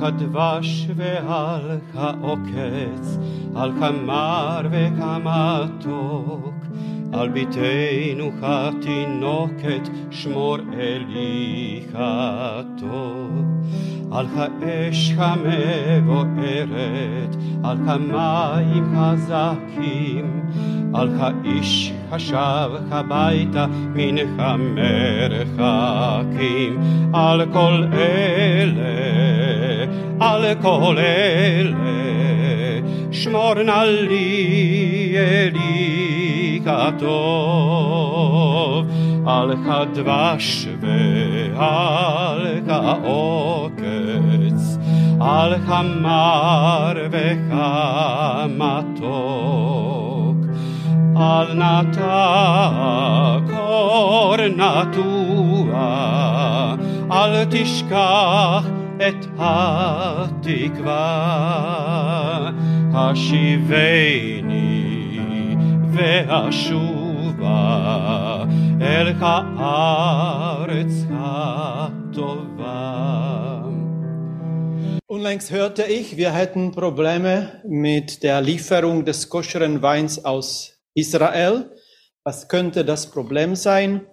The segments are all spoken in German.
כדבש ועל העוקץ, על כמר וכמתוק, על ביתנו התינוקת, שמור אלי הטוב. על האש המבוערת, על כמים חזקים, על האיש השב הביתה מן המרחקים, על כל אלה, על כל אלה, שמור נא לי אלי katov, alcha dwaszwy, alcha okec, alcha marwecha matok, alnata kornatua, al tishkach et hatikva, hashiveni התקווה, השיבני והשובה אל הארץ הטובה. Unlängst hörte ich, wir hätten Probleme mit der Lieferung des koscheren Weins aus Israel. Was könnte das Problem sein?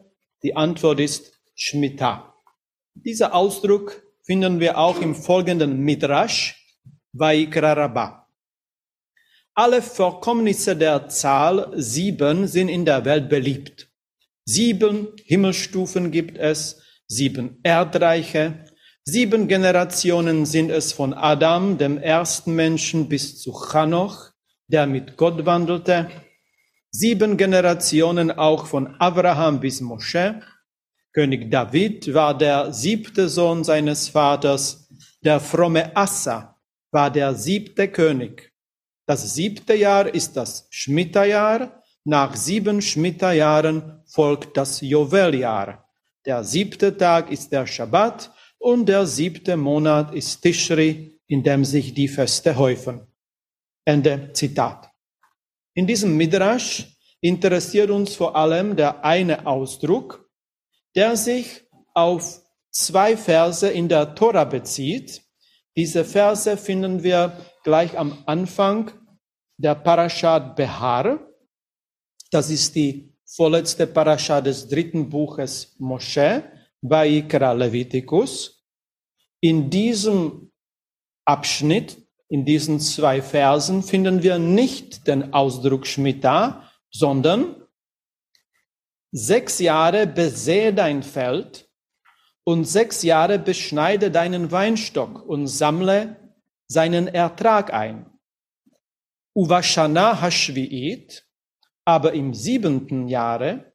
Die Antwort ist Shemitah. Dieser Ausdruck finden wir auch im folgenden Midrash, Vaikra Rabbah. Alle Vorkommnisse der Zahl sieben sind in der Welt beliebt. Sieben Himmelsstufen gibt es, sieben Erdreiche, sieben Generationen sind es von Adam, dem ersten Menschen, bis zu Chanoch, der mit Gott wandelte, sieben Generationen auch von Abraham bis Mosche. König David war der siebte Sohn seines Vaters, der fromme Assa war der siebte König. Das siebte Jahr ist das Schmitterjahr. Nach sieben Schmitterjahren folgt das Joveljahr. Der siebte Tag ist der Schabbat und der siebte Monat ist Tishri, in dem sich die Feste häufen. Ende Zitat. In diesem Midrash interessiert uns vor allem der eine Ausdruck, der sich auf zwei Verse in der Tora bezieht. Diese Verse finden wir gleich am Anfang der Parashat Behar. Das ist die vorletzte Parashat des dritten Buches Moshe, Vaikra Leviticus. In diesem Abschnitt, in diesen zwei Versen, finden wir nicht den Ausdruck Shemitah, sondern sechs Jahre besähe dein Feld und sechs Jahre beschneide deinen Weinstock und sammle seinen Ertrag ein. Uvashana Hashvi'it, aber im siebenten Jahre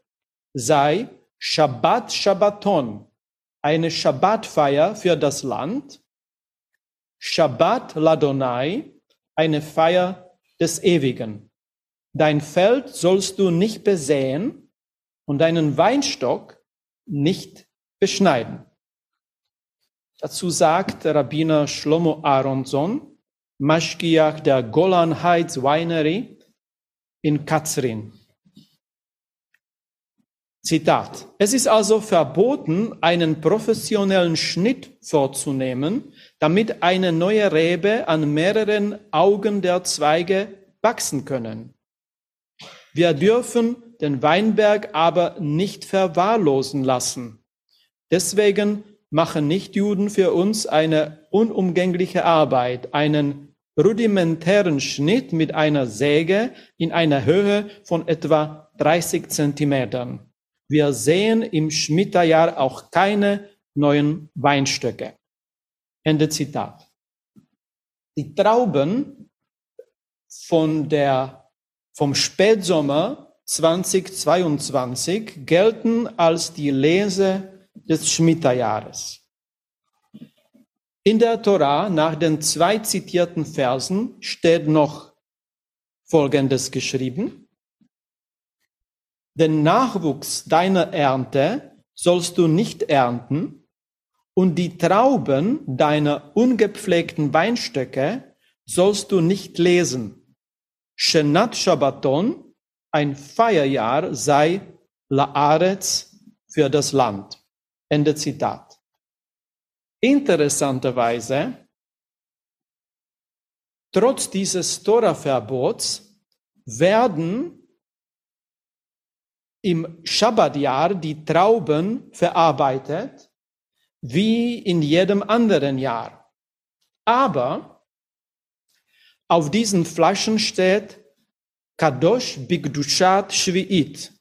sei Shabbat Shabbaton, eine Shabbatfeier für das Land, Shabbat Ladonai, eine Feier des Ewigen. Dein Feld sollst du nicht besäen und deinen Weinstock nicht beschneiden. Dazu sagt Rabbiner Shlomo Aronson, Maschkiach der Golan Heights Winery in Katzrin. Zitat. Es ist also verboten, einen professionellen Schnitt vorzunehmen, damit eine neue Rebe an mehreren Augen der Zweige wachsen können. Wir dürfen den Weinberg aber nicht verwahrlosen lassen. Deswegen machen Nichtjuden für uns eine unumgängliche Arbeit, einen rudimentären Schnitt mit einer Säge in einer Höhe von etwa 30 Zentimetern. Wir sehen im Schmitterjahr auch keine neuen Weinstöcke. Ende Zitat. Die Trauben von der, vom Spätsommer 2022 gelten als die Lese des Schmitterjahres. In der Torah nach den zwei zitierten Versen steht noch Folgendes geschrieben den Nachwuchs deiner Ernte sollst du nicht ernten und die Trauben deiner ungepflegten Weinstöcke sollst du nicht lesen. Shenat Shabbaton, ein Feierjahr sei Laaretz für das Land. Ende Zitat. Interessanterweise trotz dieses Tora-Verbots werden im Schabbatjahr die Trauben verarbeitet, wie in jedem anderen Jahr. Aber auf diesen Flaschen steht Kadosh Bigdushat Shvi'it.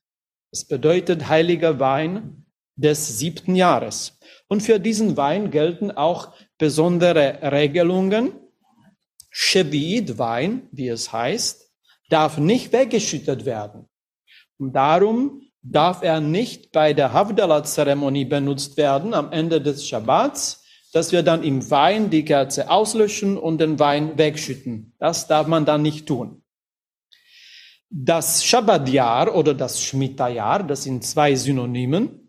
Das bedeutet heiliger Wein des siebten Jahres. Und für diesen Wein gelten auch besondere Regelungen. Shvi'it-Wein, wie es heißt, darf nicht weggeschüttet werden. Und darum darf er nicht bei der Havdalah-Zeremonie benutzt werden am Ende des Schabbats, dass wir dann im Wein die Kerze auslöschen und den Wein wegschütten. Das darf man dann nicht tun. Das Schabbatjahr oder das Shemitah-Jahr, das sind zwei Synonymen,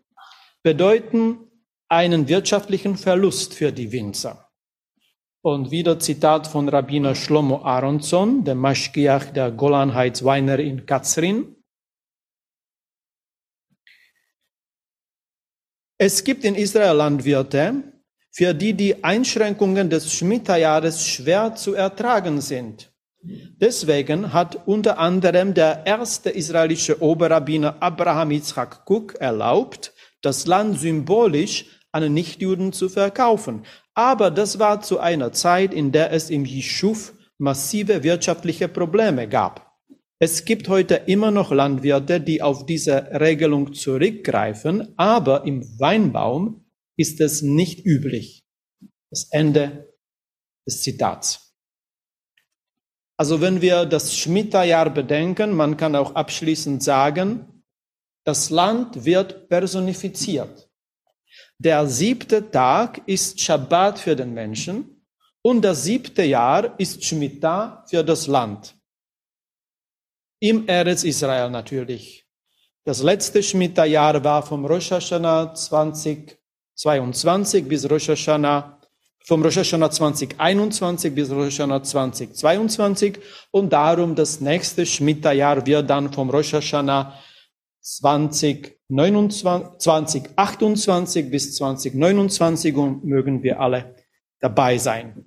bedeuten einen wirtschaftlichen Verlust für die Winzer. Und wieder Zitat von Rabbiner Shlomo Aronson, der Maschgiach der Golanheitsweiner in Katzrin. Es gibt in Israel Landwirte, für die die Einschränkungen des Schmitterjahres schwer zu ertragen sind. Deswegen hat unter anderem der erste israelische Oberrabbiner Abraham Yitzchak Cook erlaubt, das Land symbolisch an Nichtjuden zu verkaufen. Aber das war zu einer Zeit, in der es im Jischuf massive wirtschaftliche Probleme gab. Es gibt heute immer noch Landwirte, die auf diese Regelung zurückgreifen, aber im Weinbaum ist es nicht üblich. Das Ende des Zitats. Also wenn wir das Schmitterjahr bedenken, man kann auch abschließend sagen, das Land wird personifiziert. Der siebte Tag ist Shabbat für den Menschen und das siebte Jahr ist Shemitah für das Land im Eretz Israel natürlich. Das letzte Shemitah-Jahr war vom Rosh Hashanah 2022 bis Rosh Hashanah, vom Rosh Hashanah 2021 bis Rosh Hashanah 2022 und darum das nächste Shemitah-Jahr wird dann vom Rosh Hashanah 2029, 2028 bis 2029 und mögen wir alle dabei sein.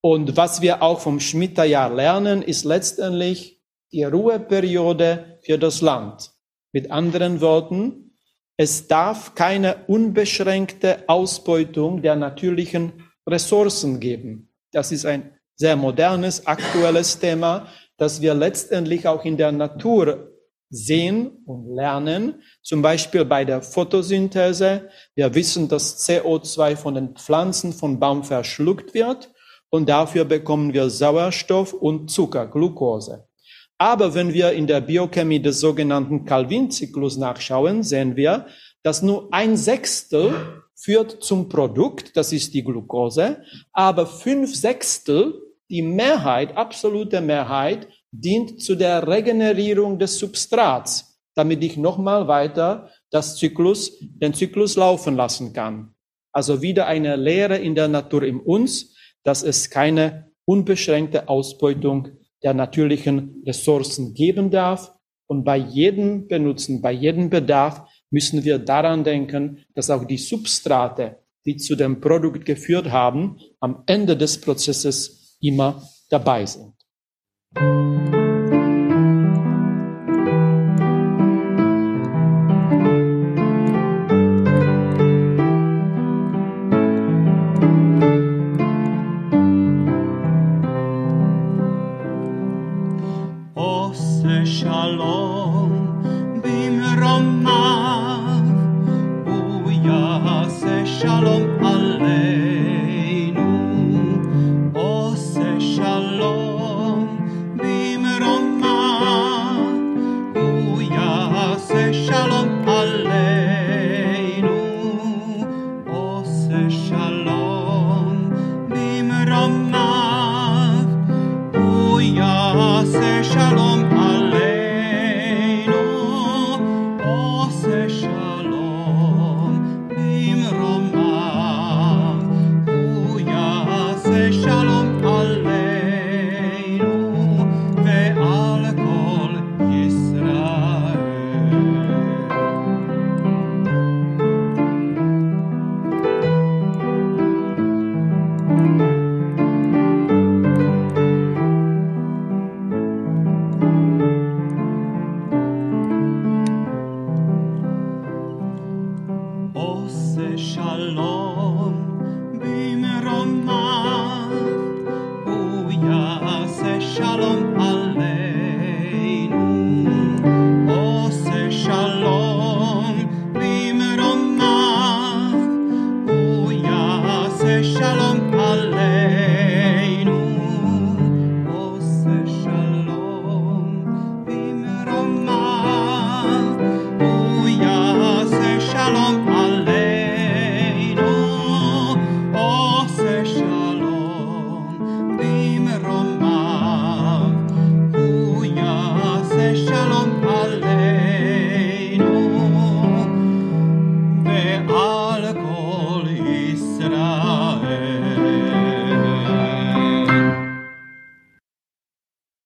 Und was wir auch vom Shemitah-Jahr lernen, ist letztendlich, die Ruheperiode für das Land. Mit anderen Worten, es darf keine unbeschränkte Ausbeutung der natürlichen Ressourcen geben. Das ist ein sehr modernes, aktuelles Thema, das wir letztendlich auch in der Natur sehen und lernen. Zum Beispiel bei der Photosynthese. Wir wissen, dass CO2 von den Pflanzen von Baum verschluckt wird und dafür bekommen wir Sauerstoff und Zucker, Glucose. Aber wenn wir in der Biochemie des sogenannten Calvin-Zyklus nachschauen, sehen wir, dass nur ein Sechstel führt zum Produkt, das ist die Glucose, aber fünf Sechstel, die Mehrheit, absolute Mehrheit, dient zu der Regenerierung des Substrats, damit ich nochmal weiter das Zyklus, den Zyklus laufen lassen kann. Also wieder eine Lehre in der Natur in uns, dass es keine unbeschränkte Ausbeutung der natürlichen Ressourcen geben darf. Und bei jedem Benutzen, bei jedem Bedarf müssen wir daran denken, dass auch die Substrate, die zu dem Produkt geführt haben, am Ende des Prozesses immer dabei sind. Thank you.